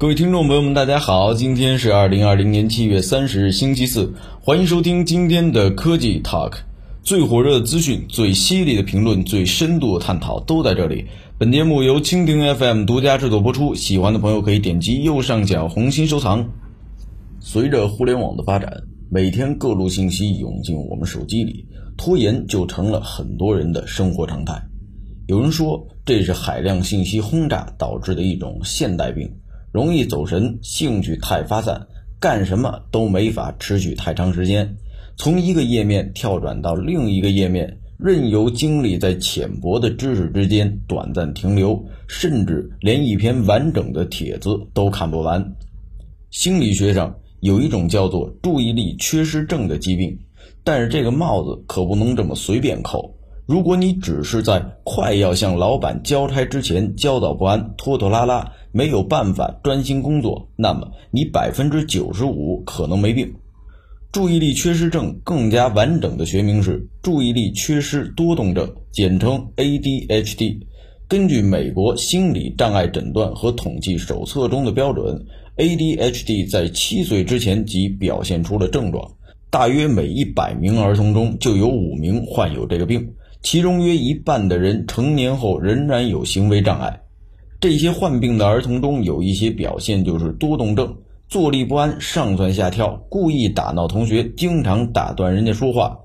各位听众朋友们，大家好，今天是二零二零年七月三十日，星期四，欢迎收听今天的科技 Talk，最火热的资讯、最犀利的评论、最深度的探讨都在这里。本节目由蜻蜓 FM 独家制作播出，喜欢的朋友可以点击右上角红心收藏。随着互联网的发展，每天各路信息涌进我们手机里，拖延就成了很多人的生活常态。有人说，这是海量信息轰炸导致的一种现代病。容易走神，兴趣太发散，干什么都没法持续太长时间。从一个页面跳转到另一个页面，任由精力在浅薄的知识之间短暂停留，甚至连一篇完整的帖子都看不完。心理学上有一种叫做注意力缺失症的疾病，但是这个帽子可不能这么随便扣。如果你只是在快要向老板交差之前焦躁不安、拖拖拉拉，没有办法专心工作，那么你百分之九十五可能没病。注意力缺失症更加完整的学名是注意力缺失多动症，简称 ADHD。根据美国心理障碍诊断和统计手册中的标准，ADHD 在七岁之前即表现出了症状，大约每一百名儿童中就有五名患有这个病。其中约一半的人成年后仍然有行为障碍。这些患病的儿童中有一些表现就是多动症，坐立不安、上蹿下跳，故意打闹同学，经常打断人家说话。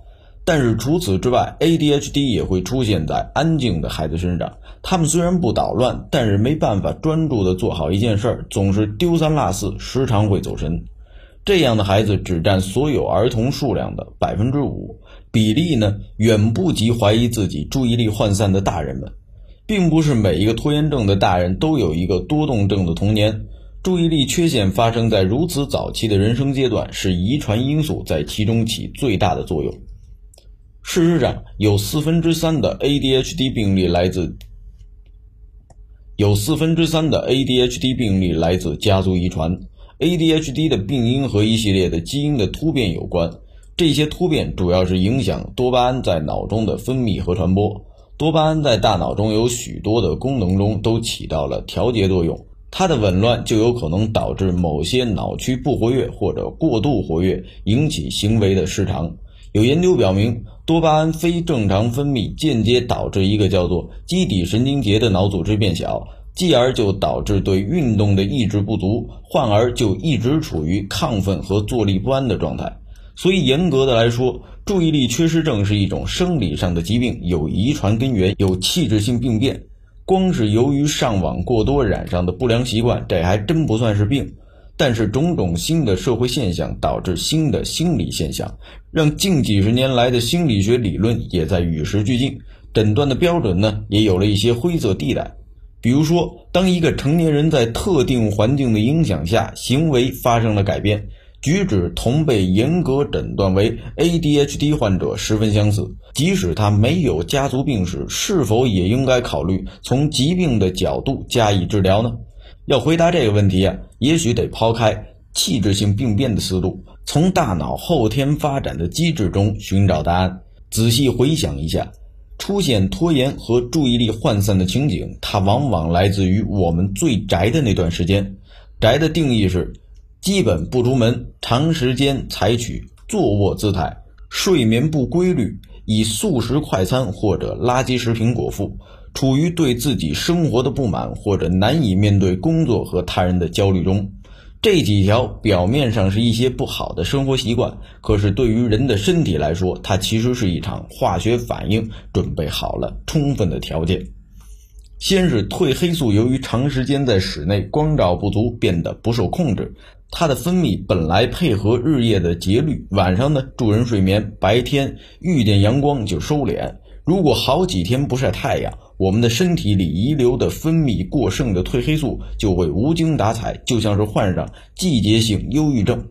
但是除此之外，ADHD 也会出现在安静的孩子身上。他们虽然不捣乱，但是没办法专注地做好一件事儿，总是丢三落四，时常会走神。这样的孩子只占所有儿童数量的百分之五。比例呢，远不及怀疑自己注意力涣散的大人们，并不是每一个拖延症的大人都有一个多动症的童年。注意力缺陷发生在如此早期的人生阶段，是遗传因素在其中起最大的作用。事实上，有四分之三的 ADHD 病例来自有四分之三的 ADHD 病例来自家族遗传。ADHD 的病因和一系列的基因的突变有关。这些突变主要是影响多巴胺在脑中的分泌和传播。多巴胺在大脑中有许多的功能中都起到了调节作用，它的紊乱就有可能导致某些脑区不活跃或者过度活跃，引起行为的失常。有研究表明，多巴胺非正常分泌间接导致一个叫做基底神经节的脑组织变小，继而就导致对运动的抑制不足，患儿就一直处于亢奋和坐立不安的状态。所以，严格的来说，注意力缺失症是一种生理上的疾病，有遗传根源，有器质性病变。光是由于上网过多染上的不良习惯，这还真不算是病。但是，种种新的社会现象导致新的心理现象，让近几十年来的心理学理论也在与时俱进，诊断的标准呢，也有了一些灰色地带。比如说，当一个成年人在特定环境的影响下，行为发生了改变。举止同被严格诊断为 ADHD 患者十分相似，即使他没有家族病史，是否也应该考虑从疾病的角度加以治疗呢？要回答这个问题啊，也许得抛开器质性病变的思路，从大脑后天发展的机制中寻找答案。仔细回想一下，出现拖延和注意力涣散的情景，它往往来自于我们最宅的那段时间。宅的定义是。基本不出门，长时间采取坐卧姿态，睡眠不规律，以速食快餐或者垃圾食品果腹，处于对自己生活的不满或者难以面对工作和他人的焦虑中。这几条表面上是一些不好的生活习惯，可是对于人的身体来说，它其实是一场化学反应，准备好了充分的条件。先是褪黑素，由于长时间在室内光照不足，变得不受控制。它的分泌本来配合日夜的节律，晚上呢助人睡眠，白天遇见阳光就收敛。如果好几天不晒太阳，我们的身体里遗留的分泌过剩的褪黑素就会无精打采，就像是患上季节性忧郁症。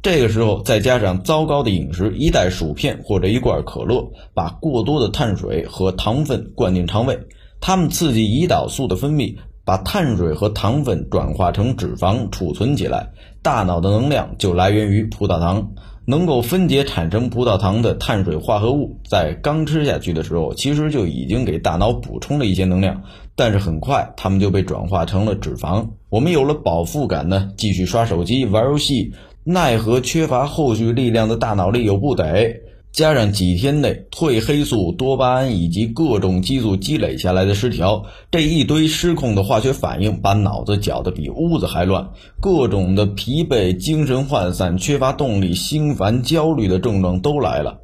这个时候再加上糟糕的饮食，一袋薯片或者一罐可乐，把过多的碳水和糖分灌进肠胃，它们刺激胰岛素的分泌。把碳水和糖分转化成脂肪储存起来，大脑的能量就来源于葡萄糖。能够分解产生葡萄糖的碳水化合物，在刚吃下去的时候，其实就已经给大脑补充了一些能量，但是很快它们就被转化成了脂肪。我们有了饱腹感呢，继续刷手机、玩游戏，奈何缺乏后续力量的大脑力有不得。加上几天内褪黑素、多巴胺以及各种激素积累下来的失调，这一堆失控的化学反应把脑子搅得比屋子还乱，各种的疲惫、精神涣散、缺乏动力、心烦、焦虑的症状都来了。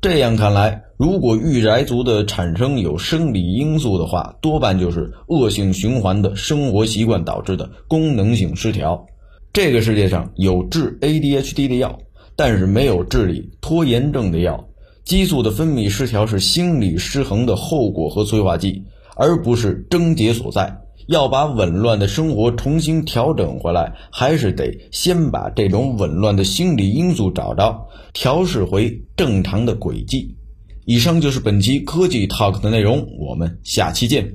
这样看来，如果御宅族的产生有生理因素的话，多半就是恶性循环的生活习惯导致的功能性失调。这个世界上有治 ADHD 的药。但是没有治理拖延症的药，激素的分泌失调是心理失衡的后果和催化剂，而不是症结所在。要把紊乱的生活重新调整回来，还是得先把这种紊乱的心理因素找着，调试回正常的轨迹。以上就是本期科技 Talk 的内容，我们下期见。